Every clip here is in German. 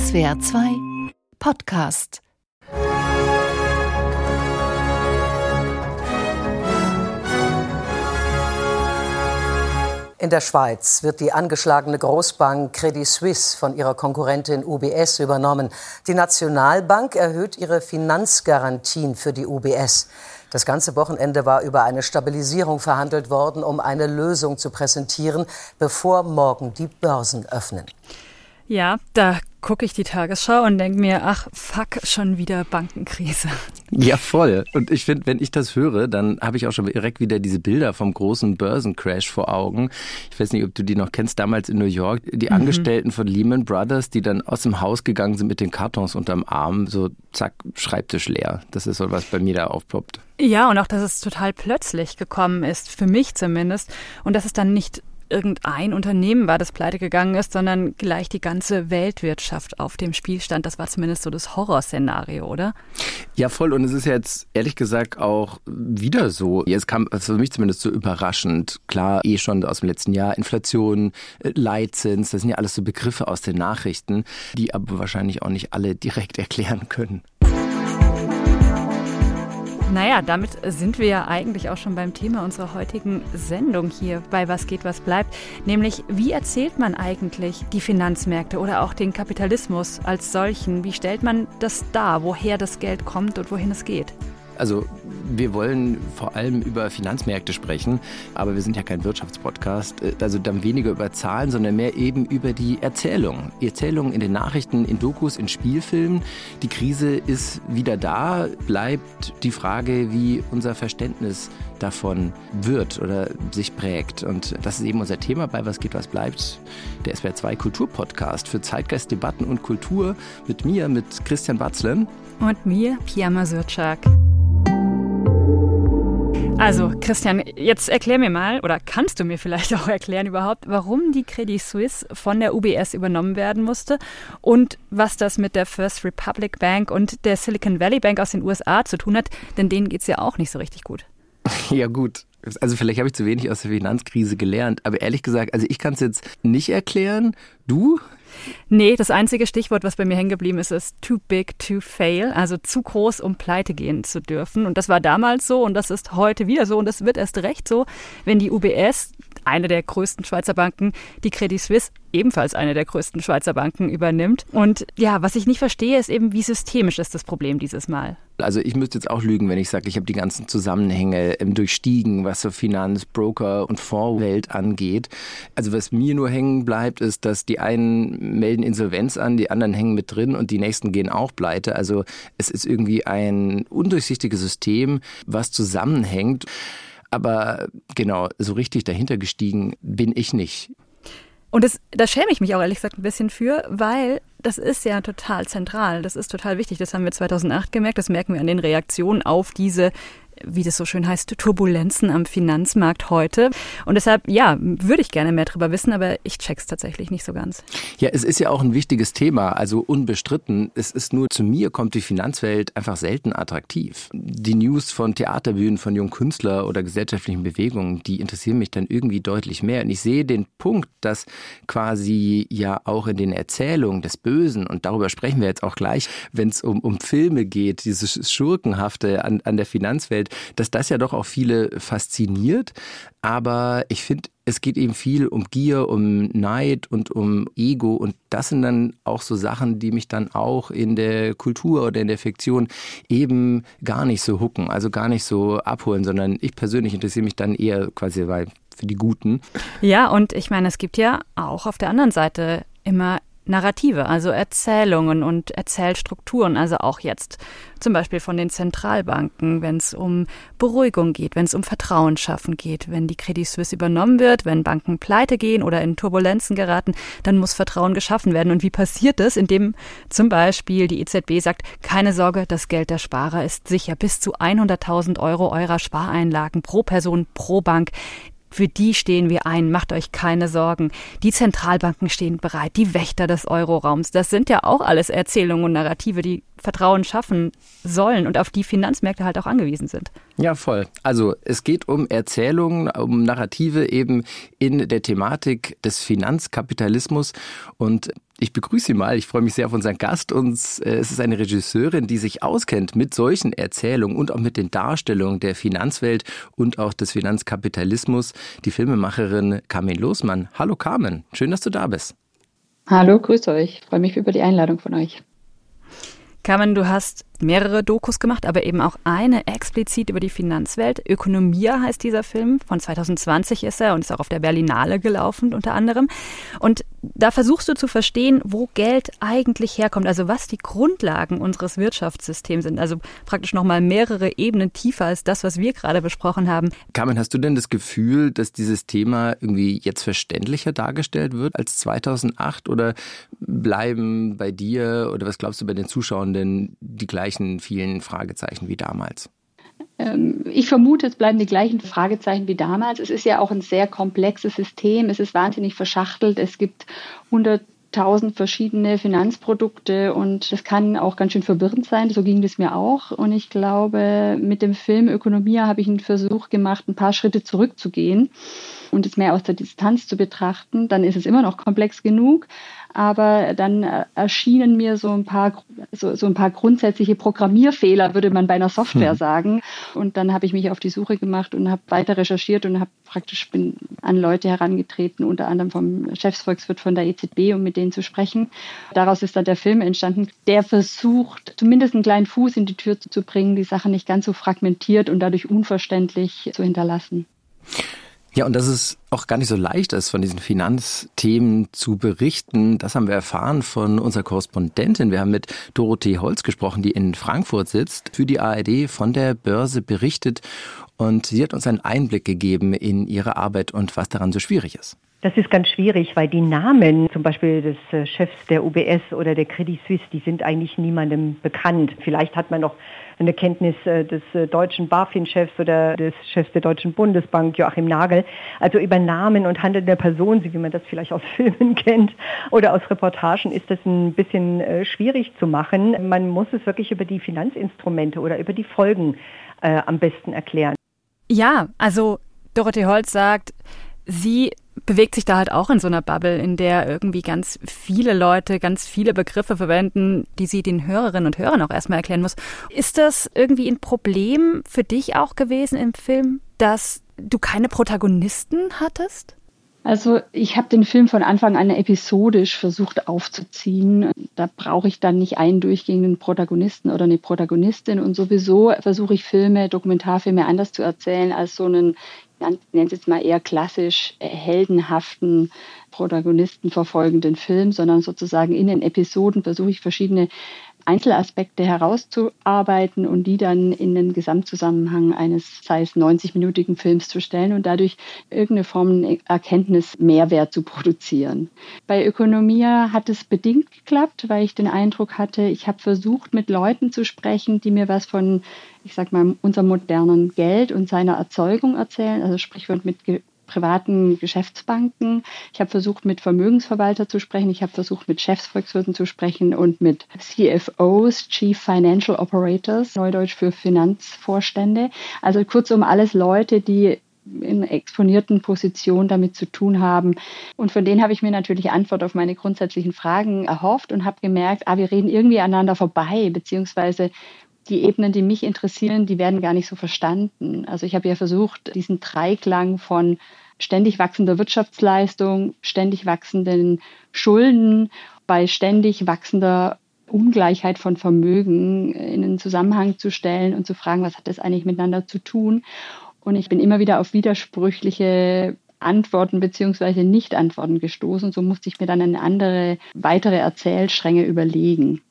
SWR 2 Podcast In der Schweiz wird die angeschlagene Großbank Credit Suisse von ihrer Konkurrentin UBS übernommen. Die Nationalbank erhöht ihre Finanzgarantien für die UBS. Das ganze Wochenende war über eine Stabilisierung verhandelt worden, um eine Lösung zu präsentieren, bevor morgen die Börsen öffnen. Ja, da gucke ich die Tagesschau und denke mir, ach fuck, schon wieder Bankenkrise. Ja, voll. Und ich finde, wenn ich das höre, dann habe ich auch schon direkt wieder diese Bilder vom großen Börsencrash vor Augen. Ich weiß nicht, ob du die noch kennst, damals in New York, die mhm. Angestellten von Lehman Brothers, die dann aus dem Haus gegangen sind mit den Kartons unterm Arm, so zack, Schreibtisch leer. Das ist so was bei mir da aufploppt. Ja, und auch, dass es total plötzlich gekommen ist, für mich zumindest. Und dass es dann nicht irgendein Unternehmen war, das pleite gegangen ist, sondern gleich die ganze Weltwirtschaft auf dem Spiel stand. Das war zumindest so das Horrorszenario, oder? Ja, voll. Und es ist jetzt ehrlich gesagt auch wieder so. Jetzt kam es für mich zumindest so überraschend. Klar, eh schon aus dem letzten Jahr Inflation, äh, Leitzins, das sind ja alles so Begriffe aus den Nachrichten, die aber wahrscheinlich auch nicht alle direkt erklären können. Naja, damit sind wir ja eigentlich auch schon beim Thema unserer heutigen Sendung hier bei Was geht, was bleibt. Nämlich, wie erzählt man eigentlich die Finanzmärkte oder auch den Kapitalismus als solchen? Wie stellt man das dar, woher das Geld kommt und wohin es geht? Also wir wollen vor allem über Finanzmärkte sprechen, aber wir sind ja kein Wirtschaftspodcast. Äh, also dann weniger über Zahlen, sondern mehr eben über die Erzählung. Erzählungen in den Nachrichten, in Dokus, in Spielfilmen. Die Krise ist wieder da. Bleibt die Frage, wie unser Verständnis davon wird oder sich prägt. Und das ist eben unser Thema bei Was geht, was bleibt. Der SWR 2 Kulturpodcast für Zeitgeist, Debatten und Kultur mit mir, mit Christian Batzlen. Und mir, Pia Mazurczak. Also, Christian, jetzt erklär mir mal, oder kannst du mir vielleicht auch erklären überhaupt, warum die Credit Suisse von der UBS übernommen werden musste und was das mit der First Republic Bank und der Silicon Valley Bank aus den USA zu tun hat, denn denen geht es ja auch nicht so richtig gut. Ja, gut. Also vielleicht habe ich zu wenig aus der Finanzkrise gelernt, aber ehrlich gesagt, also ich kann es jetzt nicht erklären. Du? Nee, das einzige Stichwort, was bei mir hängen geblieben ist, ist too big to fail, also zu groß, um pleite gehen zu dürfen. Und das war damals so und das ist heute wieder so und das wird erst recht so, wenn die UBS, eine der größten Schweizer Banken, die Credit Suisse ebenfalls eine der größten Schweizer Banken übernimmt. Und ja, was ich nicht verstehe, ist eben, wie systemisch ist das Problem dieses Mal. Also ich müsste jetzt auch lügen, wenn ich sage, ich habe die ganzen Zusammenhänge ähm, durchstiegen, was so Finanz, Broker und Fondswelt angeht. Also was mir nur hängen bleibt, ist, dass die einen melden Insolvenz an, die anderen hängen mit drin und die nächsten gehen auch pleite. Also es ist irgendwie ein undurchsichtiges System, was zusammenhängt. Aber genau, so richtig dahinter gestiegen bin ich nicht. Und das, da schäme ich mich auch ehrlich gesagt ein bisschen für, weil das ist ja total zentral. Das ist total wichtig. Das haben wir 2008 gemerkt. Das merken wir an den Reaktionen auf diese wie das so schön heißt, Turbulenzen am Finanzmarkt heute. Und deshalb, ja, würde ich gerne mehr darüber wissen, aber ich check's tatsächlich nicht so ganz. Ja, es ist ja auch ein wichtiges Thema, also unbestritten. Es ist nur, zu mir kommt die Finanzwelt einfach selten attraktiv. Die News von Theaterbühnen, von jungen Künstlern oder gesellschaftlichen Bewegungen, die interessieren mich dann irgendwie deutlich mehr. Und ich sehe den Punkt, dass quasi ja auch in den Erzählungen des Bösen, und darüber sprechen wir jetzt auch gleich, wenn es um, um Filme geht, dieses Schurkenhafte an, an der Finanzwelt, dass das ja doch auch viele fasziniert. Aber ich finde, es geht eben viel um Gier, um Neid und um Ego. Und das sind dann auch so Sachen, die mich dann auch in der Kultur oder in der Fiktion eben gar nicht so hucken, also gar nicht so abholen, sondern ich persönlich interessiere mich dann eher quasi für die Guten. Ja, und ich meine, es gibt ja auch auf der anderen Seite immer Narrative, also Erzählungen und Erzählstrukturen, also auch jetzt zum Beispiel von den Zentralbanken, wenn es um Beruhigung geht, wenn es um Vertrauen schaffen geht, wenn die Credit Suisse übernommen wird, wenn Banken pleite gehen oder in Turbulenzen geraten, dann muss Vertrauen geschaffen werden. Und wie passiert das? Indem zum Beispiel die EZB sagt, keine Sorge, das Geld der Sparer ist sicher. Bis zu 100.000 Euro eurer Spareinlagen pro Person, pro Bank für die stehen wir ein, macht euch keine Sorgen. Die Zentralbanken stehen bereit, die Wächter des Euroraums. Das sind ja auch alles Erzählungen und Narrative, die Vertrauen schaffen sollen und auf die Finanzmärkte halt auch angewiesen sind. Ja, voll. Also es geht um Erzählungen, um Narrative eben in der Thematik des Finanzkapitalismus und Ich begrüße Sie mal. Ich freue mich sehr auf unseren Gast. Und äh, es ist eine Regisseurin, die sich auskennt mit solchen Erzählungen und auch mit den Darstellungen der Finanzwelt und auch des Finanzkapitalismus. Die Filmemacherin Carmen Losmann. Hallo Carmen, schön, dass du da bist. Hallo, grüß euch. Ich freue mich über die Einladung von euch. Carmen, du hast mehrere Dokus gemacht, aber eben auch eine explizit über die Finanzwelt. Ökonomia heißt dieser Film. Von 2020 ist er und ist auch auf der Berlinale gelaufen unter anderem. Und da versuchst du zu verstehen, wo Geld eigentlich herkommt, also was die Grundlagen unseres Wirtschaftssystems sind. Also praktisch nochmal mehrere Ebenen tiefer als das, was wir gerade besprochen haben. Carmen, hast du denn das Gefühl, dass dieses Thema irgendwie jetzt verständlicher dargestellt wird als 2008 oder bleiben bei dir oder was glaubst du bei den Zuschauenden die gleichen vielen Fragezeichen wie damals? Ähm, ich vermute, es bleiben die gleichen Fragezeichen wie damals. Es ist ja auch ein sehr komplexes System. Es ist wahnsinnig verschachtelt. Es gibt 100.000 verschiedene Finanzprodukte und das kann auch ganz schön verwirrend sein. So ging es mir auch. Und ich glaube, mit dem Film Ökonomia habe ich einen Versuch gemacht, ein paar Schritte zurückzugehen und es mehr aus der Distanz zu betrachten. Dann ist es immer noch komplex genug aber dann äh, erschienen mir so ein paar so, so ein paar grundsätzliche Programmierfehler, würde man bei einer Software hm. sagen. Und dann habe ich mich auf die Suche gemacht und habe weiter recherchiert und habe praktisch bin an Leute herangetreten, unter anderem vom Chefsvolkswirt von der EZB, um mit denen zu sprechen. Daraus ist dann der Film entstanden, der versucht, zumindest einen kleinen Fuß in die Tür zu bringen, die Sache nicht ganz so fragmentiert und dadurch unverständlich zu hinterlassen. Ja, und dass es auch gar nicht so leicht ist, von diesen Finanzthemen zu berichten, das haben wir erfahren von unserer Korrespondentin. Wir haben mit Dorothee Holz gesprochen, die in Frankfurt sitzt, für die ARD von der Börse berichtet. Und sie hat uns einen Einblick gegeben in ihre Arbeit und was daran so schwierig ist. Das ist ganz schwierig, weil die Namen zum Beispiel des äh, Chefs der UBS oder der Credit Suisse, die sind eigentlich niemandem bekannt. Vielleicht hat man noch eine Kenntnis äh, des äh, deutschen BaFin-Chefs oder des Chefs der Deutschen Bundesbank, Joachim Nagel. Also über Namen und handelnde Personen, wie man das vielleicht aus Filmen kennt oder aus Reportagen, ist das ein bisschen schwierig zu machen. Man muss es wirklich über die Finanzinstrumente oder über die Folgen äh, am besten erklären. Ja, also Dorothee Holz sagt, sie bewegt sich da halt auch in so einer Bubble, in der irgendwie ganz viele Leute ganz viele Begriffe verwenden, die sie den Hörerinnen und Hörern auch erstmal erklären muss. Ist das irgendwie ein Problem für dich auch gewesen im Film, dass du keine Protagonisten hattest? Also ich habe den Film von Anfang an episodisch versucht aufzuziehen. Da brauche ich dann nicht einen durchgehenden Protagonisten oder eine Protagonistin. Und sowieso versuche ich Filme, Dokumentarfilme anders zu erzählen als so einen nenne es jetzt mal eher klassisch heldenhaften Protagonisten verfolgenden Film, sondern sozusagen in den Episoden versuche ich verschiedene Einzelaspekte herauszuarbeiten und die dann in den Gesamtzusammenhang eines, sei es 90-minütigen Films zu stellen und dadurch irgendeine Form Erkenntnis Mehrwert zu produzieren. Bei Ökonomia hat es bedingt geklappt, weil ich den Eindruck hatte, ich habe versucht, mit Leuten zu sprechen, die mir was von, ich sag mal, unserem modernen Geld und seiner Erzeugung erzählen, also Sprichwort mit privaten Geschäftsbanken. Ich habe versucht, mit Vermögensverwalter zu sprechen. Ich habe versucht, mit Chefsvolkswirten zu sprechen und mit CFOs, Chief Financial Operators, Neudeutsch für Finanzvorstände. Also kurzum alles Leute, die in exponierten Positionen damit zu tun haben. Und von denen habe ich mir natürlich Antwort auf meine grundsätzlichen Fragen erhofft und habe gemerkt, ah, wir reden irgendwie aneinander vorbei, beziehungsweise die Ebenen, die mich interessieren, die werden gar nicht so verstanden. Also ich habe ja versucht, diesen Dreiklang von ständig wachsender Wirtschaftsleistung, ständig wachsenden Schulden, bei ständig wachsender Ungleichheit von Vermögen in einen Zusammenhang zu stellen und zu fragen, was hat das eigentlich miteinander zu tun? Und ich bin immer wieder auf widersprüchliche Antworten beziehungsweise Nicht-Antworten gestoßen. So musste ich mir dann eine andere, weitere Erzählstränge überlegen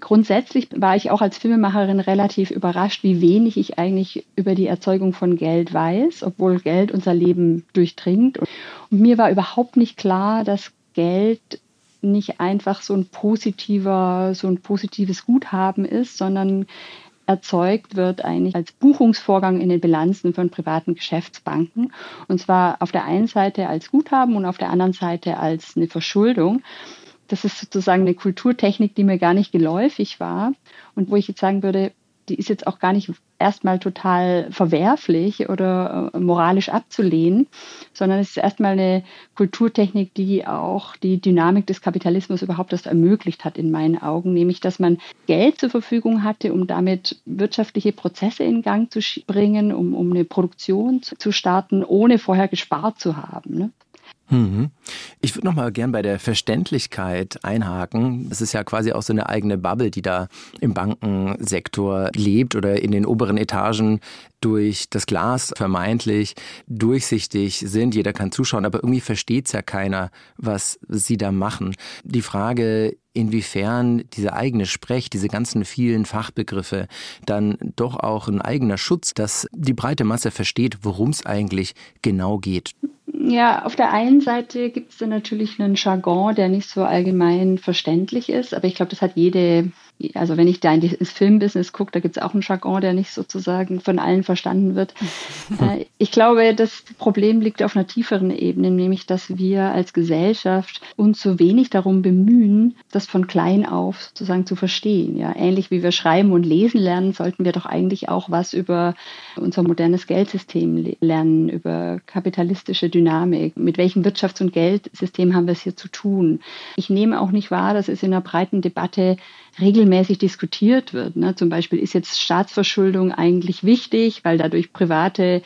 grundsätzlich war ich auch als Filmemacherin relativ überrascht, wie wenig ich eigentlich über die Erzeugung von Geld weiß, obwohl Geld unser Leben durchdringt. Und mir war überhaupt nicht klar, dass Geld nicht einfach so ein positiver, so ein positives Guthaben ist, sondern erzeugt wird eigentlich als Buchungsvorgang in den Bilanzen von privaten Geschäftsbanken. Und zwar auf der einen Seite als Guthaben und auf der anderen Seite als eine Verschuldung das ist sozusagen eine Kulturtechnik, die mir gar nicht geläufig war und wo ich jetzt sagen würde, die ist jetzt auch gar nicht erstmal total verwerflich oder äh, moralisch abzulehnen, sondern es ist erstmal eine Kulturtechnik, die auch die Dynamik des Kapitalismus überhaupt erst ermöglicht hat in meinen Augen, nämlich dass man Geld zur Verfügung hatte, um damit wirtschaftliche Prozesse in Gang zu bringen, um, um eine Produktion zu, starten, ohne vorher gespart zu haben. Ne? Mhm. Ich würde noch mal gern bei der Verständlichkeit einhaken. Das ist ja quasi auch so eine eigene Bubble, die da im Bankensektor lebt oder in den oberen Etagen durch das Glas vermeintlich durchsichtig sind. Jeder kann zuschauen, aber irgendwie versteht es ja keiner, was sie da machen. Die Frage, inwiefern dieser eigene Sprech, diese ganzen vielen Fachbegriffe dann doch auch ein eigener Schutz, dass die breite Masse versteht, worum es eigentlich genau geht. Ja, auf der einen Seite gibt es da natürlich einen Jargon, der nicht so allgemein verständlich ist, aber ich glaube, das hat jede also wenn ich da ins Filmbusiness gucke, da gibt es auch einen Jargon, der nicht sozusagen von allen verstanden wird. Äh, ich glaube, das Problem liegt auf einer tieferen Ebene, nämlich dass wir als Gesellschaft uns so wenig darum bemühen, das von klein auf sozusagen zu verstehen. Ja, ähnlich wie wir schreiben und lesen lernen, sollten wir doch eigentlich auch was über unser modernes Geldsystem lernen, über kapitalistische Dynamik. Mit welchem Wirtschafts- und Geldsystem haben wir es hier zu tun? Ich nehme auch nicht wahr, dass es in einer breiten Debatte regelmäßig diskutiert wird. Ne? Zum Beispiel ist jetzt Staatsverschuldung eigentlich wichtig, weil dadurch private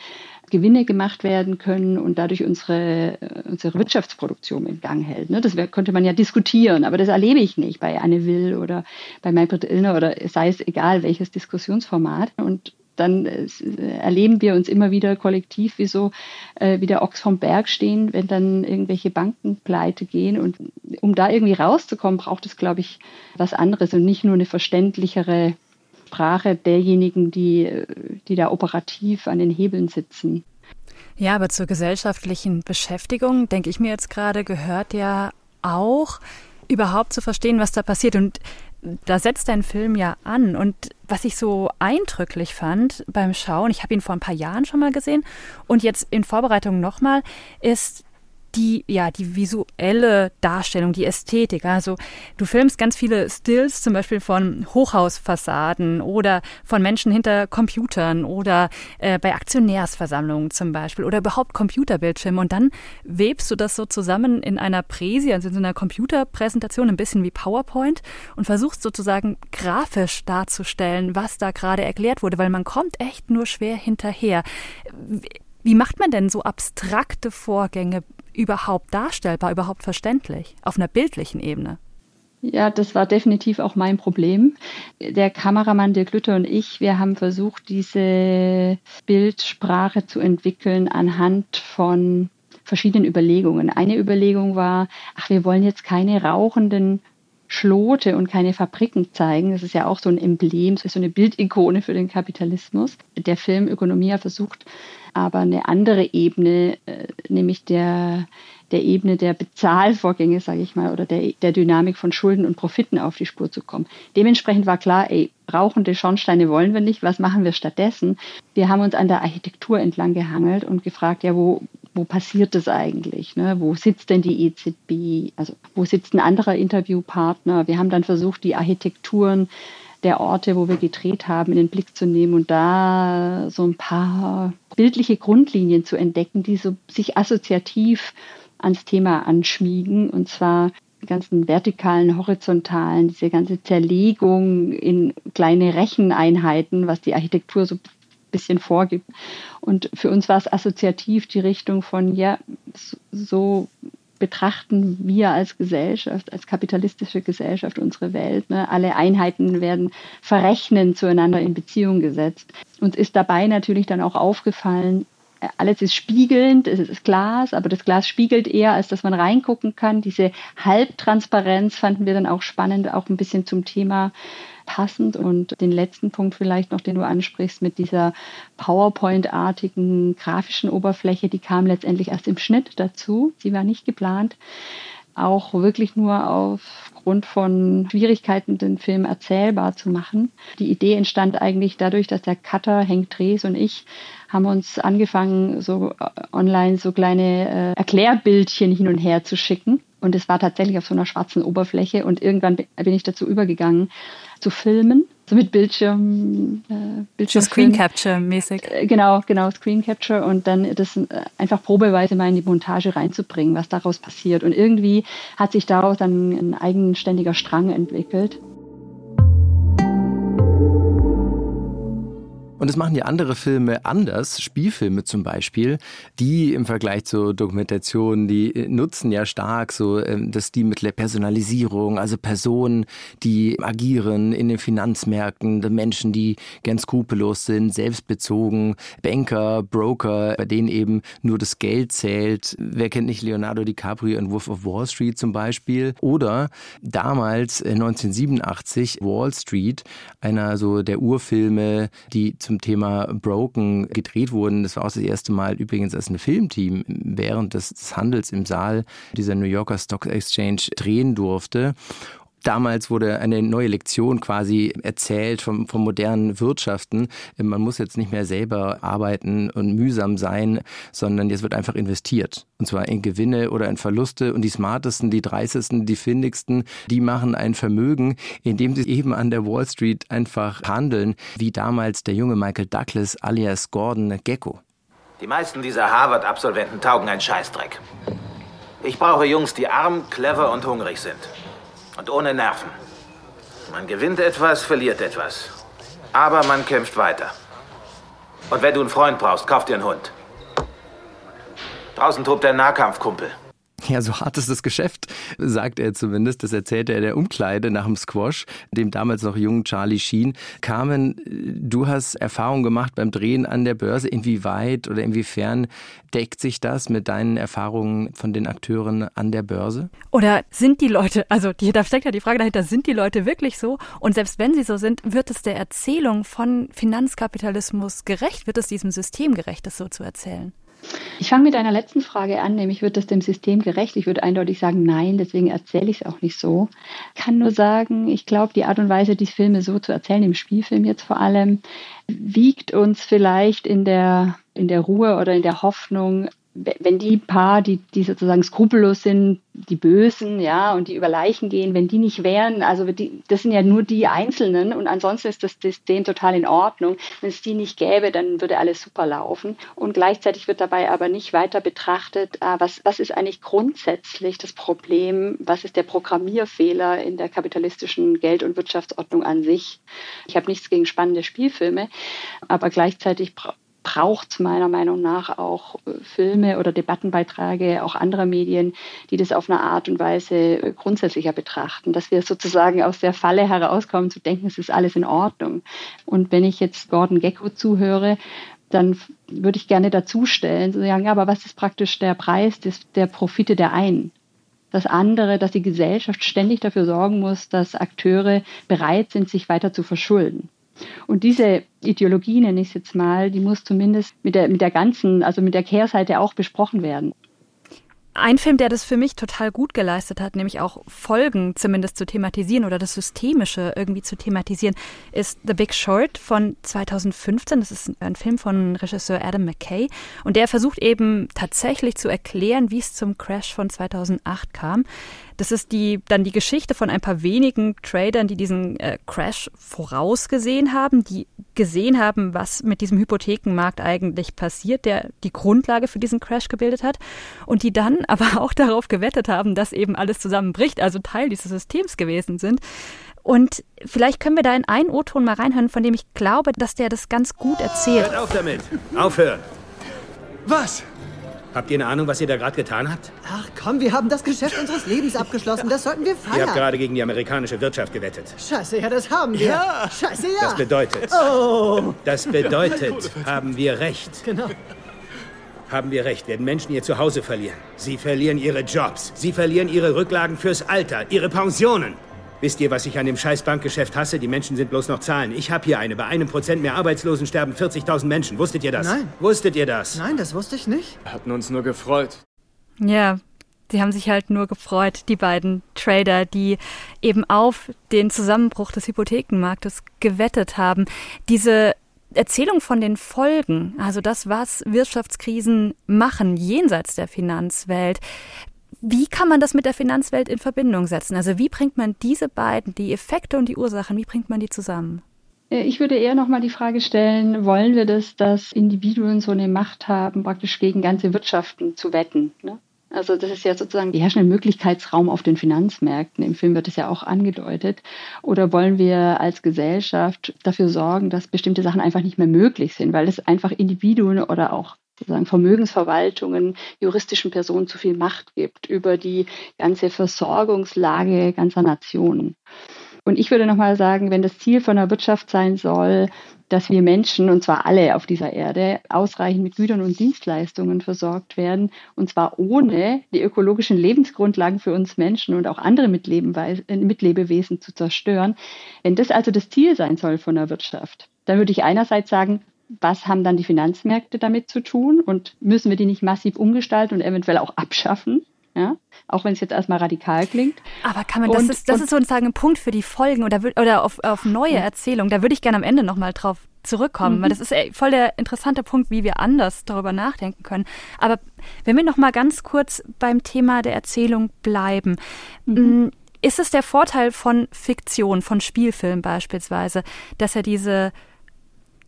Gewinne gemacht werden können und dadurch unsere, äh, unsere Wirtschaftsproduktion in Gang hält. Ne? Das könnte man ja diskutieren, aber das erlebe ich nicht bei Anne Will oder bei Maybrit Illner oder sei es egal welches Diskussionsformat. Und dann äh, erleben wir uns immer wieder kollektiv wie so äh, wie der Ochs vom Berg stehen, wenn dann irgendwelche Banken pleite gehen. Und um da irgendwie rauszukommen, braucht es, glaube ich, was anderes und nicht nur eine verständlichere Sprache derjenigen, die, die da operativ an den Hebeln sitzen. Ja, aber zur gesellschaftlichen Beschäftigung, denke ich mir jetzt gerade, gehört ja auch überhaupt zu verstehen, was da passiert. Und da setzt dein Film ja an. Und was ich so eindrücklich fand beim Schauen, ich habe ihn vor ein paar Jahren schon mal gesehen und jetzt in Vorbereitung nochmal, ist die, ja, die visuelle Darstellung, die Ästhetik. Also du filmst ganz viele Stills, zum Beispiel von Hochhausfassaden oder von Menschen hinter Computern oder äh, bei Aktionärsversammlungen zum Beispiel oder überhaupt Computerbildschirme und dann webst du das so zusammen in einer Präsi, also in so einer Computerpräsentation, ein bisschen wie PowerPoint und versuchst sozusagen grafisch darzustellen, was da gerade erklärt wurde, weil man kommt echt nur schwer hinterher. Wie macht man denn so abstrakte Vorgänge überhaupt darstellbar, überhaupt verständlich, auf einer bildlichen Ebene? Ja, das war definitiv auch mein Problem. Der Kameramann Dirk Lütter und ich, wir haben versucht, diese Bildsprache zu entwickeln anhand von verschiedenen Überlegungen. Eine Überlegung war, ach, wir wollen jetzt keine rauchenden Schlote und keine Fabriken zeigen. Das ist ja auch so ein Emblem, so eine Bildikone für den Kapitalismus. Der Film Ökonomia versucht aber eine andere Ebene, nämlich der, der Ebene der Bezahlvorgänge, sage ich mal, oder der, der Dynamik von Schulden und Profiten auf die Spur zu kommen. Dementsprechend war klar, ey, rauchende Schornsteine wollen wir nicht, was machen wir stattdessen? Wir haben uns an der Architektur entlang gehangelt und gefragt, ja, wo, wo passiert das eigentlich? Ne? Wo sitzt denn die EZB? Also wo sitzt ein anderer Interviewpartner? Wir haben dann versucht, die Architekturen der Orte, wo wir gedreht haben, in den Blick zu nehmen und da so ein paar bildliche Grundlinien zu entdecken, die so sich assoziativ ans Thema anschmiegen und zwar die ganzen vertikalen, horizontalen, diese ganze Zerlegung in kleine Recheneinheiten, was die Architektur so ein bisschen vorgibt. Und für uns war es assoziativ die Richtung von, ja, so betrachten wir als Gesellschaft, als kapitalistische Gesellschaft unsere Welt. Ne? Alle Einheiten werden verrechnen zueinander in Beziehung gesetzt. Uns ist dabei natürlich dann auch aufgefallen, alles ist spiegelnd, es ist Glas, aber das Glas spiegelt eher, als dass man reingucken kann. Diese Halbtransparenz fanden wir dann auch spannend, auch ein bisschen zum Thema passend. Und den letzten Punkt vielleicht noch, den du ansprichst, mit dieser PowerPoint-artigen grafischen Oberfläche, die kam letztendlich erst im Schnitt dazu. Sie war nicht geplant. Auch wirklich nur aufgrund von Schwierigkeiten, den Film erzählbar zu machen. Die Idee entstand eigentlich dadurch, dass der Cutter Henk Drees und ich haben uns angefangen, so äh, online so kleine äh, Erklärbildchen hin und her zu schicken. Und es war tatsächlich auf so einer schwarzen Oberfläche. Und irgendwann bin ich dazu übergegangen, zu filmen. So mit Bildschirm, äh, Bildschirm Screen Capture mäßig. Äh, genau, genau, Screen Capture und dann das äh, einfach probeweise mal in die Montage reinzubringen, was daraus passiert. Und irgendwie hat sich daraus dann ein eigenständiger Strang entwickelt. Und es machen ja andere Filme anders, Spielfilme zum Beispiel, die im Vergleich zu Dokumentationen, die äh, nutzen ja stark so ähm, das Stilmittel der Personalisierung, also Personen, die agieren in den Finanzmärkten, Menschen, die gern skrupellos sind, selbstbezogen, Banker, Broker, bei denen eben nur das Geld zählt. Wer kennt nicht Leonardo DiCaprio in Wolf of Wall Street zum Beispiel? Oder damals 1987 äh, Wall Street, einer so der Urfilme, die zum Thema Broken gedreht wurden. Das war auch das erste Mal übrigens, als ein Filmteam während des Handels im Saal dieser New Yorker Stock Exchange drehen durfte. Damals wurde eine neue Lektion quasi erzählt vom, vom modernen Wirtschaften. Man muss jetzt nicht mehr selber arbeiten und mühsam sein, sondern jetzt wird einfach investiert. Und zwar in Gewinne oder in Verluste. Und die smartesten, die dreißigsten, die findigsten, die machen ein Vermögen, indem sie eben an der Wall Street einfach handeln, wie damals der junge Michael Douglas alias Gordon Gecko. Die meisten dieser Harvard-Absolventen taugen einen Scheißdreck. Ich brauche Jungs, die arm, clever und hungrig sind und ohne Nerven. Man gewinnt etwas, verliert etwas. Aber man kämpft weiter. Und wenn du einen Freund brauchst, kauf dir einen Hund. Draußen tobt der Nahkampfkumpel. Ja, so hart ist das Geschäft, sagt er zumindest. Das erzählte er der Umkleide nach dem Squash, dem damals noch jungen Charlie Sheen. Carmen, du hast Erfahrung gemacht beim Drehen an der Börse. Inwieweit oder inwiefern deckt sich das mit deinen Erfahrungen von den Akteuren an der Börse? Oder sind die Leute, also die, da steckt ja die Frage dahinter, sind die Leute wirklich so? Und selbst wenn sie so sind, wird es der Erzählung von Finanzkapitalismus gerecht? Wird es diesem System gerecht, das so zu erzählen? Ich fange mit einer letzten Frage an, nämlich wird das dem System gerecht? Ich würde eindeutig sagen, nein, deswegen erzähle ich es auch nicht so. Ich kann nur sagen, ich glaube, die Art und Weise, die Filme so zu erzählen, im Spielfilm jetzt vor allem, wiegt uns vielleicht in der, in der Ruhe oder in der Hoffnung wenn die paar, die, die sozusagen skrupellos sind, die Bösen, ja, und die über Leichen gehen, wenn die nicht wären, also die, das sind ja nur die Einzelnen und ansonsten ist das System total in Ordnung. Wenn es die nicht gäbe, dann würde alles super laufen. Und gleichzeitig wird dabei aber nicht weiter betrachtet, ah, was, was ist eigentlich grundsätzlich das Problem, was ist der Programmierfehler in der kapitalistischen Geld- und Wirtschaftsordnung an sich. Ich habe nichts gegen spannende Spielfilme, aber gleichzeitig braucht es meiner Meinung nach auch äh, Filme oder Debattenbeiträge, auch anderer Medien, die das auf eine Art und Weise äh, grundsätzlicher betrachten, dass wir sozusagen aus der Falle herauskommen, zu denken, es ist alles in Ordnung. Und wenn ich jetzt Gordon Gecko zuhöre, dann würde ich gerne dazustellen, zu sagen, aber was ist praktisch der Preis des, der Profite der einen? Das andere, dass die Gesellschaft ständig dafür sorgen muss, dass Akteure bereit sind, sich weiter zu verschulden. Und diese Ideologie, nenne ich es jetzt mal, die muss zumindest mit der, mit der ganzen, also mit der Kehrseite auch besprochen werden. Ein Film, der das für mich total gut geleistet hat, nämlich auch Folgen zumindest zu thematisieren oder das Systemische irgendwie zu thematisieren, ist The Big Short von 2015. Das ist ein Film von Regisseur Adam McKay. Und der versucht eben tatsächlich zu erklären, wie es zum Crash von 2008 kam. Das ist die, dann die Geschichte von ein paar wenigen Tradern, die diesen äh, Crash vorausgesehen haben, die gesehen haben, was mit diesem Hypothekenmarkt eigentlich passiert, der die Grundlage für diesen Crash gebildet hat und die dann aber auch darauf gewettet haben, dass eben alles zusammenbricht, also Teil dieses Systems gewesen sind. Und vielleicht können wir da in einen O-Ton mal reinhören, von dem ich glaube, dass der das ganz gut erzählt. Hört auf damit! Aufhören! Was? Habt ihr eine Ahnung, was ihr da gerade getan habt? Ach komm, wir haben das Geschäft unseres Lebens abgeschlossen. Das sollten wir feiern. Ihr habt gerade gegen die amerikanische Wirtschaft gewettet. Scheiße, ja, das haben wir. Ja. Scheiße, ja. Das bedeutet. Oh. Das bedeutet, haben wir recht. Genau. Haben wir recht, werden Menschen ihr Zuhause verlieren. Sie verlieren ihre Jobs. Sie verlieren ihre Rücklagen fürs Alter, ihre Pensionen. Wisst ihr, was ich an dem scheiß Bankgeschäft hasse? Die Menschen sind bloß noch Zahlen. Ich habe hier eine. Bei einem Prozent mehr Arbeitslosen sterben 40.000 Menschen. Wusstet ihr das? Nein. Wusstet ihr das? Nein, das wusste ich nicht. Wir hatten uns nur gefreut. Ja, sie haben sich halt nur gefreut, die beiden Trader, die eben auf den Zusammenbruch des Hypothekenmarktes gewettet haben. Diese Erzählung von den Folgen, also das, was Wirtschaftskrisen machen jenseits der Finanzwelt, wie kann man das mit der Finanzwelt in Verbindung setzen? Also wie bringt man diese beiden, die Effekte und die Ursachen, wie bringt man die zusammen? Äh, ich würde eher nochmal die Frage stellen, wollen wir das, dass Individuen so eine Macht haben, praktisch gegen ganze Wirtschaften zu wetten? Ne? Also das ist ja sozusagen die herrschende Möglichkeitsraum auf den Finanzmärkten. Im Film wird es ja auch angedeutet. Oder wollen wir als Gesellschaft dafür sorgen, dass bestimmte Sachen einfach nicht mehr möglich sind, weil es einfach Individuen oder auch sozusagen Vermögensverwaltungen, juristischen Personen zu viel Macht gibt über die ganze Versorgungslage ganzer Nationen. Und ich würde nochmal sagen, wenn das Ziel von der Wirtschaft sein soll, dass wir Menschen, und zwar alle auf dieser Erde, ausreichend mit Gütern und Dienstleistungen versorgt werden, und zwar ohne die ökologischen Lebensgrundlagen für uns Menschen und auch andere Mitlebewesen zu zerstören. Wenn das also das Ziel sein soll von der Wirtschaft, dann würde ich einerseits sagen, was haben dann die Finanzmärkte damit zu tun und müssen wir die nicht massiv umgestalten und eventuell auch abschaffen? Ja, auch wenn es jetzt erstmal radikal klingt. Aber kann man, das, und, ist, das ist sozusagen ein Punkt für die Folgen oder, oder auf, auf neue ja. Erzählungen. Da würde ich gerne am Ende nochmal drauf zurückkommen, mhm. weil das ist voll der interessante Punkt, wie wir anders darüber nachdenken können. Aber wenn wir nochmal ganz kurz beim Thema der Erzählung bleiben, mhm. Mm, ist es der Vorteil von Fiktion, von Spielfilm beispielsweise, dass er diese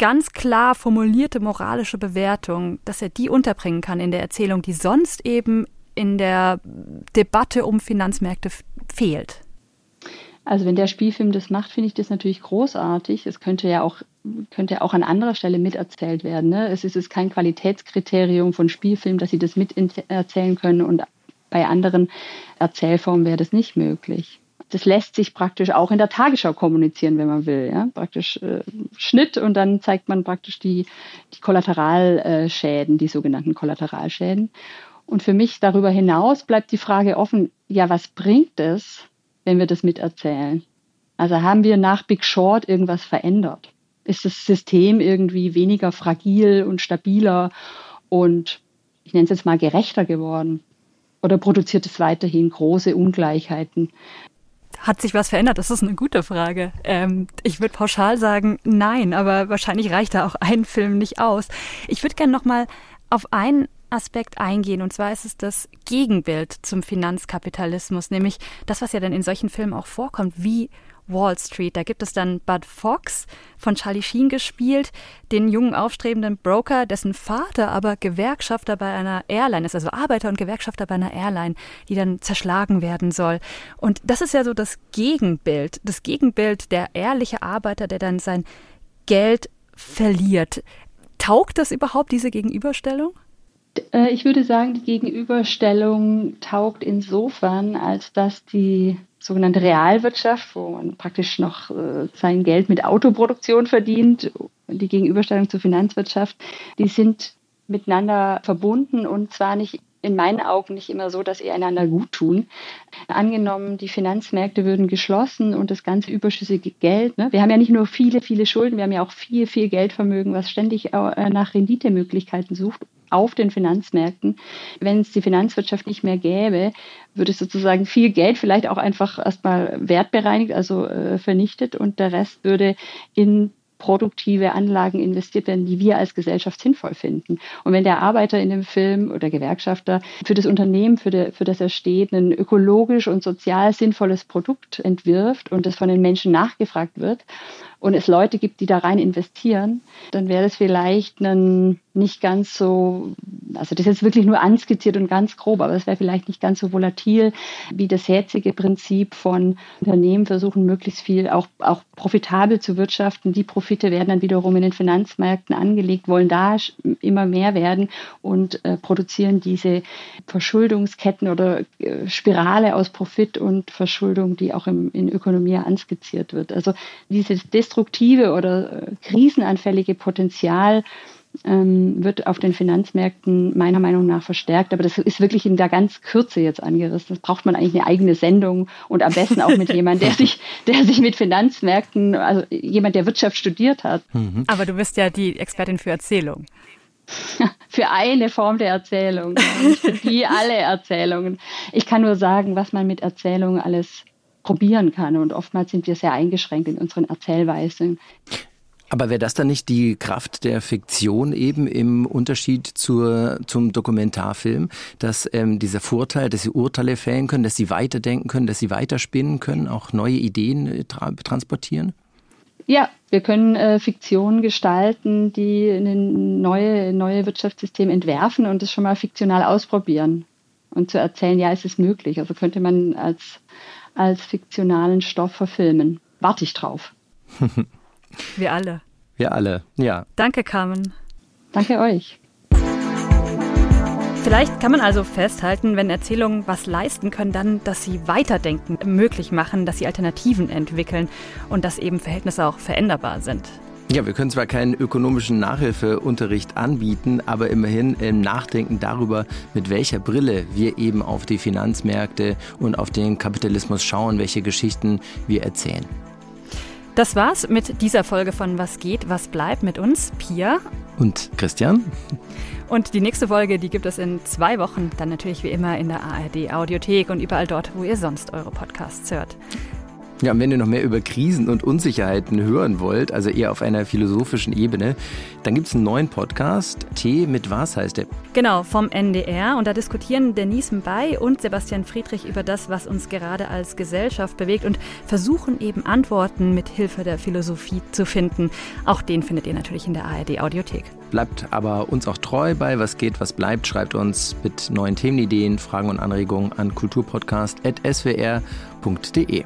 ganz klar formulierte moralische Bewertung, dass er die unterbringen kann in der Erzählung, die sonst eben in der Debatte um Finanzmärkte fehlt? Also wenn der Spielfilm das macht, finde ich das natürlich großartig. Es könnte ja auch, könnte auch an anderer Stelle miterzählt werden. Ne? Es ist kein Qualitätskriterium von Spielfilmen, dass sie das miterzählen können und bei anderen Erzählformen wäre das nicht möglich. Das lässt sich praktisch auch in der Tagesschau kommunizieren, wenn man will. Ja? Praktisch äh, Schnitt und dann zeigt man praktisch die, die Kollateralschäden, die sogenannten Kollateralschäden. Und für mich darüber hinaus bleibt die Frage offen, ja, was bringt es, wenn wir das miterzählen? Also haben wir nach Big Short irgendwas verändert? Ist das System irgendwie weniger fragil und stabiler und ich nenne es jetzt mal gerechter geworden? Oder produziert es weiterhin große Ungleichheiten? Hat sich was verändert? Das ist eine gute Frage. Ähm, ich würde pauschal sagen, nein, aber wahrscheinlich reicht da auch ein Film nicht aus. Ich würde gerne noch mal auf einen Aspekt eingehen, und zwar ist es das Gegenbild zum Finanzkapitalismus, nämlich das, was ja dann in solchen Filmen auch vorkommt, wie Wall Street. Da gibt es dann Bud Fox von Charlie Sheen gespielt, den jungen aufstrebenden Broker, dessen Vater aber Gewerkschafter bei einer Airline ist, also Arbeiter und Gewerkschafter bei einer Airline, die dann zerschlagen werden soll. Und das ist ja so das Gegenbild, das Gegenbild der ehrliche Arbeiter, der dann sein Geld verliert. Taugt das überhaupt, diese Gegenüberstellung? Äh, ich würde sagen, die Gegenüberstellung taugt insofern, als dass die sogenannte Realwirtschaft, wo man praktisch noch äh, sein Geld mit Autoproduktion verdient, die Gegenüberstellung zur Finanzwirtschaft, die sind miteinander verbunden und zwar nicht in meinen Augen nicht immer so, dass sie einander gut tun. Angenommen, die Finanzmärkte würden geschlossen und das ganze überschüssige Geld, ne? wir haben ja nicht nur viele, viele Schulden, wir haben ja auch viel, viel Geldvermögen, was ständig äh, nach Renditemöglichkeiten sucht auf den Finanzmärkten. Wenn es die Finanzwirtschaft nicht mehr gäbe, würde sozusagen viel Geld vielleicht auch einfach erstmal wertbereinigt, also äh, vernichtet und der Rest würde in produktive Anlagen investiert werden, die wir als Gesellschaft sinnvoll finden. Und wenn der Arbeiter in dem Film oder Gewerkschafter für das Unternehmen, für, de, für das er steht, ein ökologisch und sozial sinnvolles Produkt entwirft und das von den Menschen nachgefragt wird und es Leute gibt, die da rein investieren, dann wäre das vielleicht ein nicht ganz so, also das ist jetzt wirklich nur anskizziert und ganz grob, aber es wäre vielleicht nicht ganz so volatil wie das jetzige Prinzip von Unternehmen versuchen, möglichst viel auch, auch profitabel zu wirtschaften. Die Profite werden dann wiederum in den Finanzmärkten angelegt, wollen da immer mehr werden und äh, produzieren diese Verschuldungsketten oder äh, Spirale aus Profit und Verschuldung, die auch im, in Ökonomie anskizziert wird. Also dieses destruktive oder äh, krisenanfällige Potenzial, ähm, wird auf den Finanzmärkten meiner Meinung nach verstärkt. Aber das ist wirklich in der ganz Kürze jetzt angerissen. Das braucht man eigentlich eine eigene Sendung und am besten auch mit jemandem, der sich, der sich mit Finanzmärkten, also jemand, der Wirtschaft studiert hat. Mhm. Aber du bist ja die Expertin für Erzählung. für eine Form der Erzählung, nicht für die alle Erzählungen. Ich kann nur sagen, was man mit Erzählungen alles probieren kann. Und oftmals sind wir sehr eingeschränkt in unseren Erzählweisen. Aber wäre das dann nicht die Kraft der Fiktion eben im Unterschied zur, zum Dokumentarfilm, dass ähm, dieser Vorteil, dass sie Urteile fällen können, dass sie weiterdenken können, dass sie weiterspinnen können, auch neue Ideen äh, tra transportieren? Ja, Wir können äh, Fiktionen gestalten, die ein neue, neue Wirtschaftssystem entwerfen und es schon mal fiktional ausprobieren und zu erzählen, ja, es ist möglich. Also könnte man als, als fiktionalen Stoff verfilmen. Warte ich drauf. Wir alle. Wir alle, ja. Danke, Carmen. Danke euch. Vielleicht kann man also festhalten, wenn Erzählungen was leisten können, dann, dass sie Weiterdenken möglich machen, dass sie Alternativen entwickeln und dass eben Verhältnisse auch veränderbar sind. Ja, wir können zwar keinen ökonomischen Nachhilfeunterricht anbieten, aber immerhin im Nachdenken darüber, mit welcher Brille wir eben auf die Finanzmärkte und auf den Kapitalismus schauen, welche Geschichten wir erzählen. Das war's mit dieser Folge von Was geht, was bleibt mit uns, Pia und Christian. Und die nächste Folge, die gibt es in zwei Wochen, dann natürlich wie immer in der ARD Audiothek und überall dort, wo ihr sonst eure Podcasts hört. Ja, und wenn ihr noch mehr über Krisen und Unsicherheiten hören wollt, also eher auf einer philosophischen Ebene, dann gibt es einen neuen Podcast, Tee mit was heißt der? Genau, vom NDR. Und da diskutieren Denise Mbay und Sebastian Friedrich über das, was uns gerade als Gesellschaft bewegt und versuchen eben Antworten mit Hilfe der Philosophie zu finden. Auch den findet ihr natürlich in der ARD Audiothek. Bleibt aber uns auch treu bei Was geht, was bleibt. Schreibt uns mit neuen Themenideen, Fragen und Anregungen an kulturpodcast.swr.de.